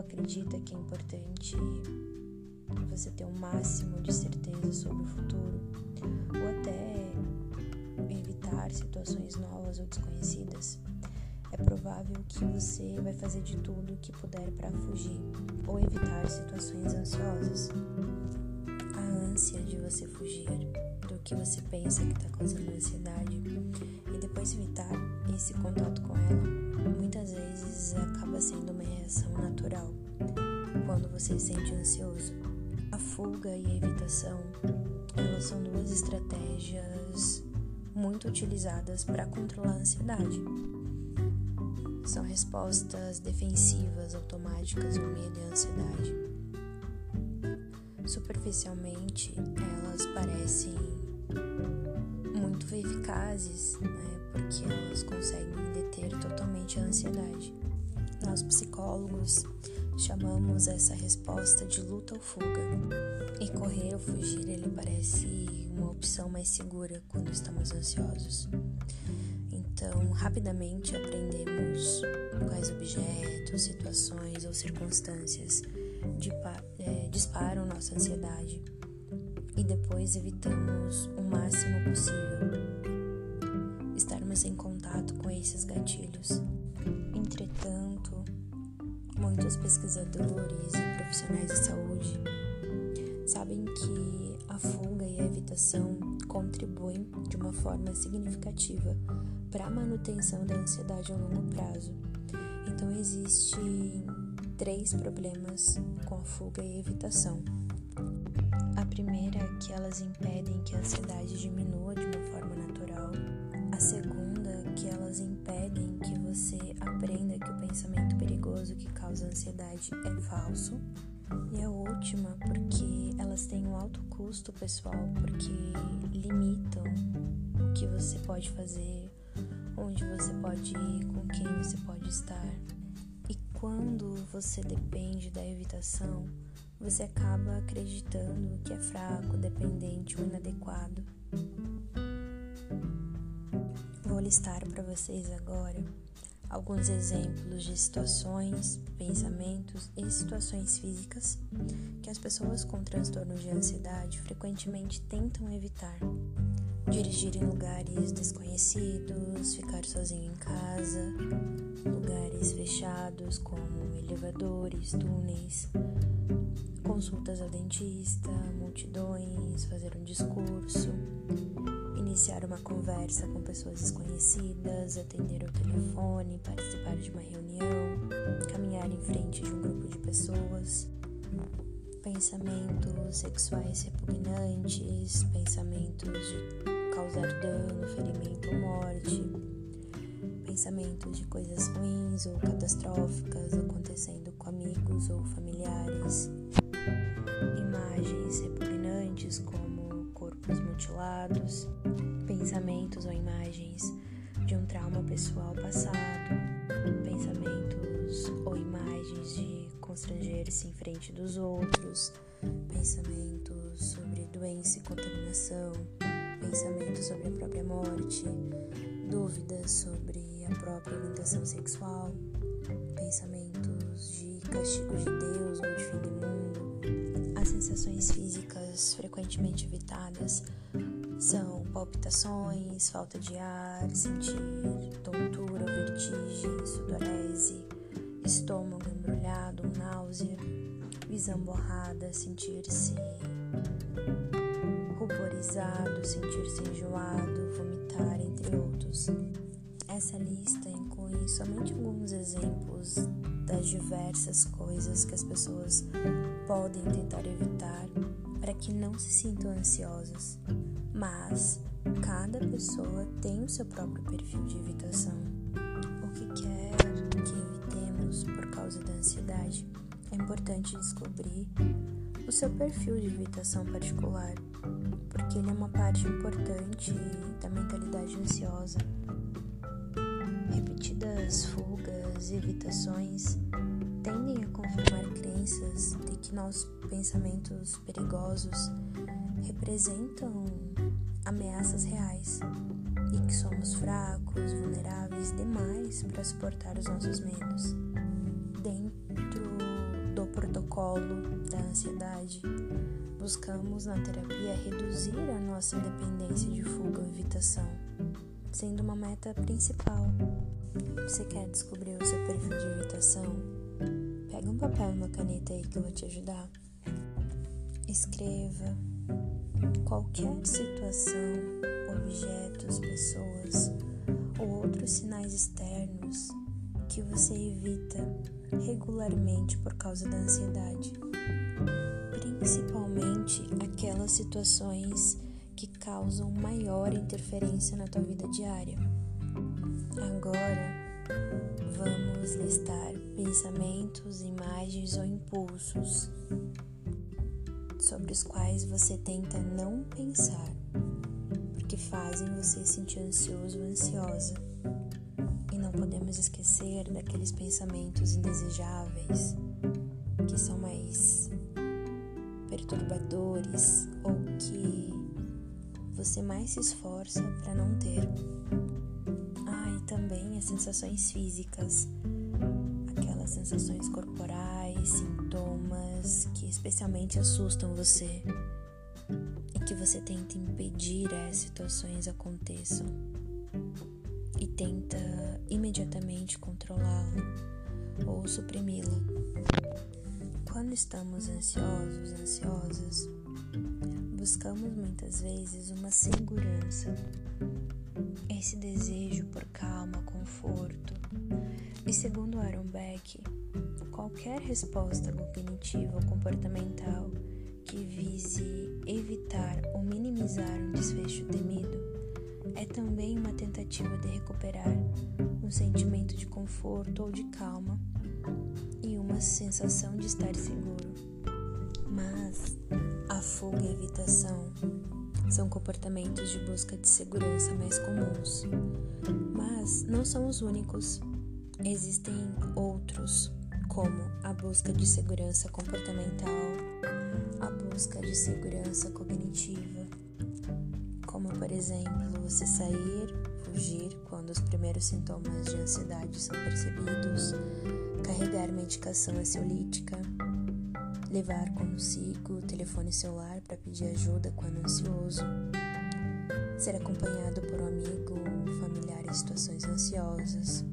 acredita que é importante você ter o um máximo de certeza sobre o futuro, ou até evitar situações novas ou desconhecidas, é provável que você vai fazer de tudo o que puder para fugir ou evitar situações ansiosas. A ânsia de você fugir do que você pensa que está causando ansiedade depois evitar esse contato com ela, muitas vezes acaba sendo uma reação natural quando você se sente ansioso. A fuga e a evitação, elas são duas estratégias muito utilizadas para controlar a ansiedade. São respostas defensivas automáticas ao medo e à ansiedade. Superficialmente, elas parecem muito eficazes, né, porque elas conseguem deter totalmente a ansiedade. Nós psicólogos chamamos essa resposta de luta ou fuga. E correr ou fugir, ele parece uma opção mais segura quando estamos ansiosos. Então, rapidamente aprendemos quais objetos, situações ou circunstâncias é, disparam nossa ansiedade e depois evitamos o máximo possível esses gatilhos. Entretanto, muitos pesquisadores e profissionais de saúde sabem que a fuga e a evitação contribuem de uma forma significativa para a manutenção da ansiedade a longo prazo. Então existem três problemas com a fuga e a evitação. A primeira é que elas impedem que a ansiedade diminua de impedem que você aprenda que o pensamento perigoso que causa ansiedade é falso. E a última, porque elas têm um alto custo pessoal, porque limitam o que você pode fazer, onde você pode ir, com quem você pode estar. E quando você depende da evitação, você acaba acreditando que é fraco, dependente ou inadequado. Listar para vocês agora alguns exemplos de situações, pensamentos e situações físicas que as pessoas com transtorno de ansiedade frequentemente tentam evitar. Dirigir em lugares desconhecidos, ficar sozinho em casa, lugares fechados como elevadores, túneis, consultas ao dentista, multidões, fazer um discurso, iniciar uma conversa com pessoas desconhecidas, atender o telefone, participar de uma reunião, caminhar em frente de um grupo de pessoas, pensamentos sexuais repugnantes, pensamentos de causar dano, ferimento ou morte, pensamentos de coisas ruins ou catastróficas acontecendo com amigos ou familiares, imagens repugnantes como corpos mutilados, pensamentos ou imagens de um trauma pessoal passado, pensamentos ou imagens de constranger-se em frente dos outros, pensamentos sobre doença e contaminação, pensamentos sobre a própria morte, dúvidas sobre a própria orientação sexual, pensamentos de castigo de Deus ou de fim do mundo. As sensações físicas frequentemente evitadas são palpitações, falta de ar, sentir tontura, vertigem, sudorese, estômago embrulhado, náusea, visão borrada, sentir-se ruborizado, sentir-se enjoado, vomitar, entre outros. Essa lista inclui somente alguns exemplos das diversas coisas que as pessoas podem tentar evitar para que não se sintam ansiosas mas cada pessoa tem o seu próprio perfil de evitação. O que quer que evitemos por causa da ansiedade, é importante descobrir o seu perfil de evitação particular, porque ele é uma parte importante da mentalidade ansiosa. repetidas fugas e evitações crenças de que nossos pensamentos perigosos representam ameaças reais e que somos fracos, vulneráveis demais para suportar os nossos medos. Dentro do protocolo da ansiedade, buscamos na terapia reduzir a nossa dependência de fuga ou evitação, sendo uma meta principal. Você quer descobrir o seu perfil de evitação? Pega um papel e uma caneta aí que eu vou te ajudar. Escreva qualquer situação, objetos, pessoas ou outros sinais externos que você evita regularmente por causa da ansiedade, principalmente aquelas situações que causam maior interferência na tua vida diária. Agora, vamos listar pensamentos, imagens ou impulsos sobre os quais você tenta não pensar, porque fazem você sentir ansioso ou ansiosa. E não podemos esquecer daqueles pensamentos indesejáveis que são mais perturbadores ou que você mais se esforça para não ter. Ah, e também as sensações físicas, sensações corporais, sintomas que especialmente assustam você e que você tenta impedir as situações aconteçam e tenta imediatamente controlá-la ou suprimi-la. Quando estamos ansiosos, ansiosas, buscamos muitas vezes uma segurança, esse desejo por calma, conforto. E segundo Aaron Beck, qualquer resposta cognitiva ou comportamental que vise evitar ou minimizar um desfecho temido é também uma tentativa de recuperar um sentimento de conforto ou de calma e uma sensação de estar seguro. Mas a fuga e a evitação são comportamentos de busca de segurança mais comuns, mas não são os únicos. Existem outros como a busca de segurança comportamental, a busca de segurança cognitiva, como por exemplo você sair, fugir quando os primeiros sintomas de ansiedade são percebidos, carregar medicação ansiolítica, levar consigo o telefone celular para pedir ajuda quando ansioso, ser acompanhado por um amigo ou familiar em situações ansiosas.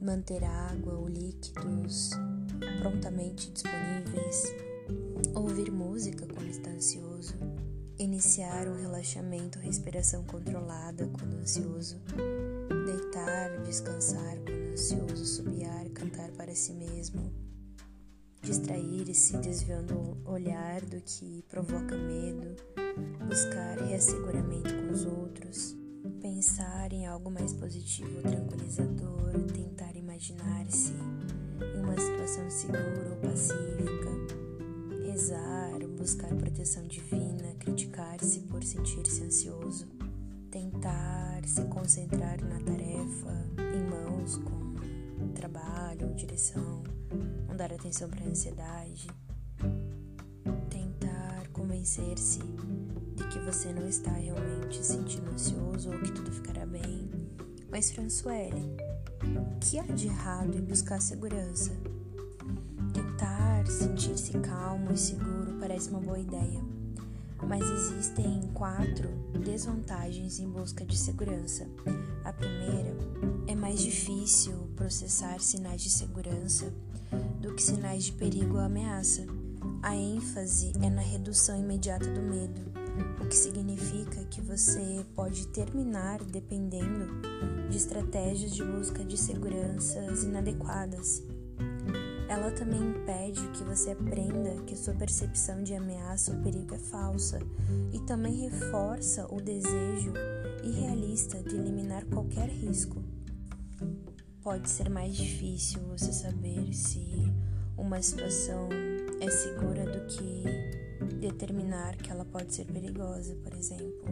Manter água ou líquidos prontamente disponíveis, ouvir música quando está ansioso, iniciar um relaxamento, respiração controlada quando ansioso, deitar, descansar quando ansioso, subiar, cantar para si mesmo, distrair-se desviando o olhar do que provoca medo, buscar reasseguramento com os outros pensar em algo mais positivo, tranquilizador, tentar imaginar-se em uma situação segura ou pacífica, rezar, buscar proteção divina, criticar-se por sentir-se ansioso, tentar se concentrar na tarefa em mãos com trabalho ou direção, não dar atenção para a ansiedade, tentar convencer-se de que você não está realmente sentindo ansioso ou que tudo ficará bem. Mas, Françoele, o que há de errado em buscar segurança? Tentar sentir-se calmo e seguro parece uma boa ideia, mas existem quatro desvantagens em busca de segurança. A primeira é mais difícil processar sinais de segurança do que sinais de perigo ou ameaça. A ênfase é na redução imediata do medo o que significa que você pode terminar dependendo de estratégias de busca de seguranças inadequadas. Ela também impede que você aprenda que sua percepção de ameaça ou perigo é falsa e também reforça o desejo irrealista de eliminar qualquer risco. Pode ser mais difícil você saber se uma situação é segura do que determinar que ela pode ser perigosa, por exemplo.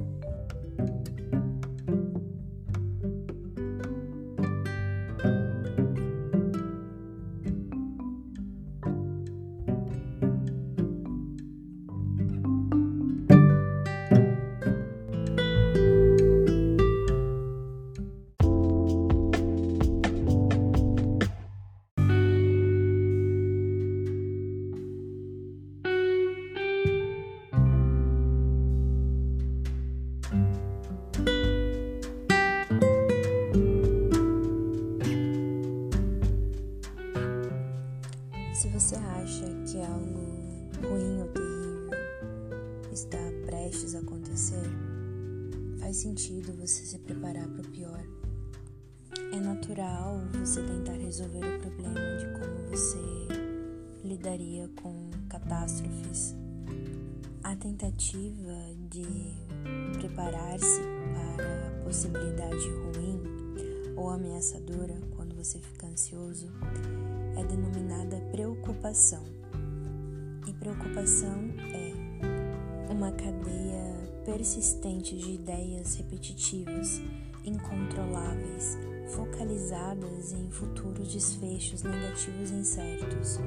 Natural você tentar resolver o problema de como você lidaria com catástrofes. A tentativa de preparar-se para a possibilidade ruim ou ameaçadora quando você fica ansioso é denominada preocupação. E preocupação é uma cadeia persistente de ideias repetitivas, incontroláveis, focalizadas em futuros desfechos negativos incertos.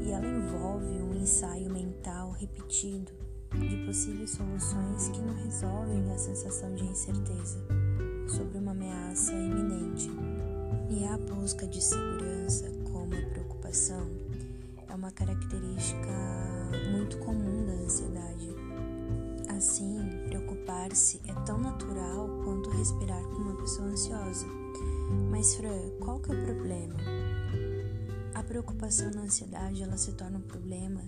E ela envolve um ensaio mental repetido de possíveis soluções que não resolvem a sensação de incerteza sobre uma ameaça iminente. E a busca de segurança, como preocupação, é uma característica muito comum da ansiedade. Assim, preocupar-se é tão natural quanto respirar com uma pessoa ansiosa. Mas, Fran, qual que é o problema? A preocupação na ansiedade ela se torna um problema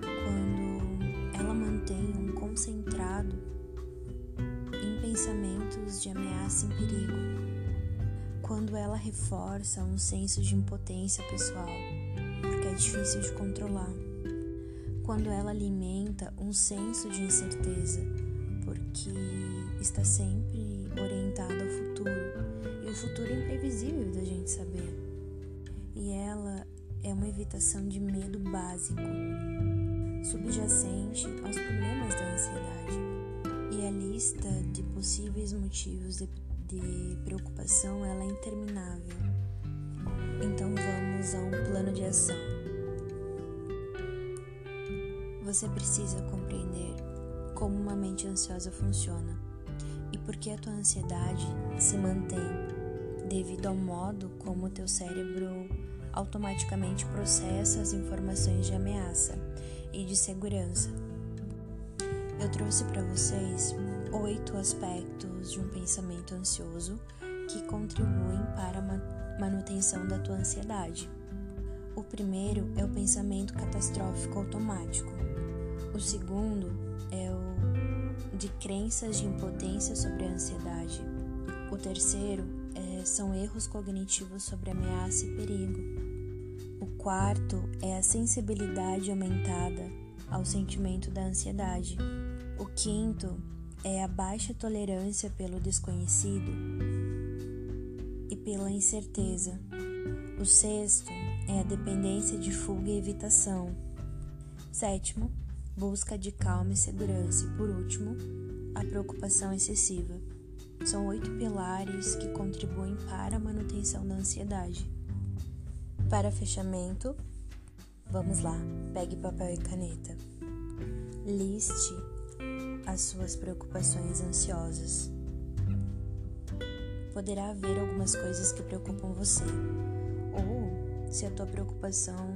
quando ela mantém um concentrado em pensamentos de ameaça e perigo. Quando ela reforça um senso de impotência pessoal, porque é difícil de controlar. Quando ela alimenta um senso de incerteza, porque está sempre orientada ao futuro, e o futuro é imprevisível da gente saber. E ela é uma evitação de medo básico, subjacente aos problemas da ansiedade. E a lista de possíveis motivos de, de preocupação ela é interminável. Então vamos a um plano de ação. Você precisa compreender como uma mente ansiosa funciona e por que a tua ansiedade se mantém devido ao modo como o teu cérebro automaticamente processa as informações de ameaça e de segurança. Eu trouxe para vocês oito aspectos de um pensamento ansioso que contribuem para a manutenção da tua ansiedade. O primeiro é o pensamento catastrófico automático. O segundo é o de crenças de impotência sobre a ansiedade. O terceiro é, são erros cognitivos sobre ameaça e perigo. O quarto é a sensibilidade aumentada ao sentimento da ansiedade. O quinto é a baixa tolerância pelo desconhecido e pela incerteza. O sexto é a dependência de fuga e evitação. Sétimo, busca de calma e segurança. E por último, a preocupação excessiva. São oito pilares que contribuem para a manutenção da ansiedade. Para fechamento, vamos lá, pegue papel e caneta. Liste as suas preocupações ansiosas. Poderá haver algumas coisas que preocupam você, ou se a tua preocupação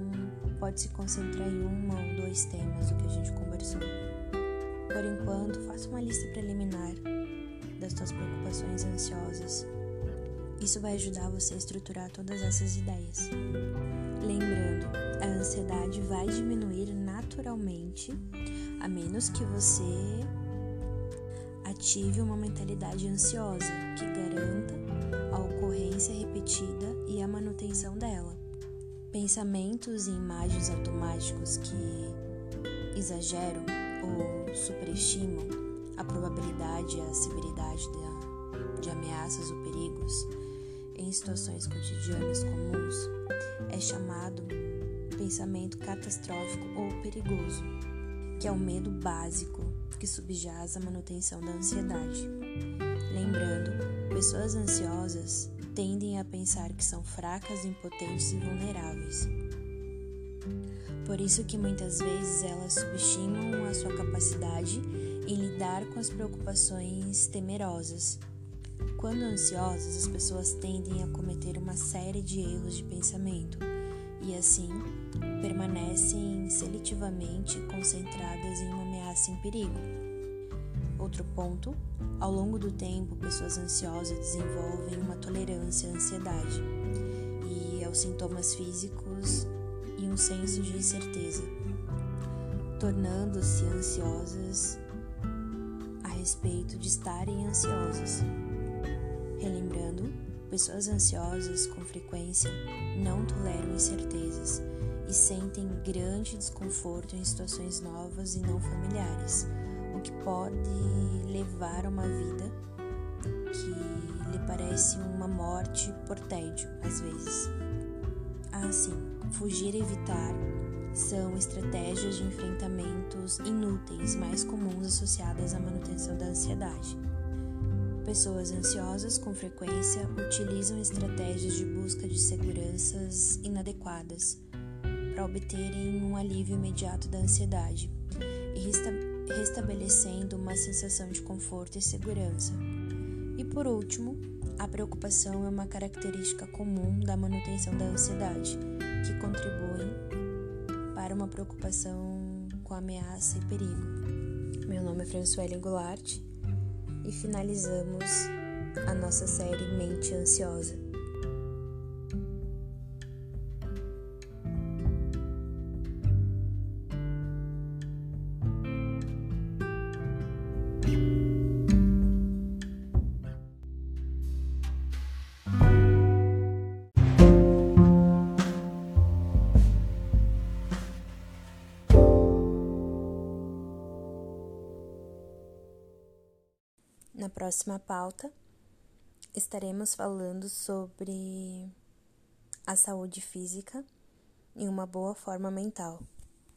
pode se concentrar em uma ou dois temas do que a gente conversou. Por enquanto, faça uma lista preliminar das tuas preocupações ansiosas isso vai ajudar você a estruturar todas essas ideias. Lembrando, a ansiedade vai diminuir naturalmente, a menos que você ative uma mentalidade ansiosa que garanta a ocorrência repetida e a manutenção dela. Pensamentos e imagens automáticos que exageram ou superestimam a probabilidade e a severidade de ameaças ou perigos em situações cotidianas comuns é chamado pensamento catastrófico ou perigoso, que é o medo básico que subjaz a manutenção da ansiedade. Lembrando, pessoas ansiosas tendem a pensar que são fracas, impotentes e vulneráveis. Por isso que muitas vezes elas subestimam a sua capacidade em lidar com as preocupações temerosas quando ansiosas, as pessoas tendem a cometer uma série de erros de pensamento e, assim, permanecem seletivamente concentradas em uma ameaça em perigo. Outro ponto: ao longo do tempo, pessoas ansiosas desenvolvem uma tolerância à ansiedade e aos sintomas físicos e um senso de incerteza, tornando-se ansiosas respeito de estarem ansiosas. Relembrando, pessoas ansiosas com frequência não toleram incertezas e sentem grande desconforto em situações novas e não familiares, que pode levar a uma vida que lhe parece uma morte por tédio, às vezes. Assim, fugir e evitar são estratégias de enfrentamentos inúteis mais comuns associadas à manutenção da ansiedade. Pessoas ansiosas com frequência utilizam estratégias de busca de seguranças inadequadas para obterem um alívio imediato da ansiedade restabelecendo uma sensação de conforto e segurança. E por último, a preocupação é uma característica comum da manutenção da ansiedade, que contribui para uma preocupação com ameaça e perigo. Meu nome é Françoise Goulart e finalizamos a nossa série Mente Ansiosa. Na próxima pauta, estaremos falando sobre a saúde física e uma boa forma mental.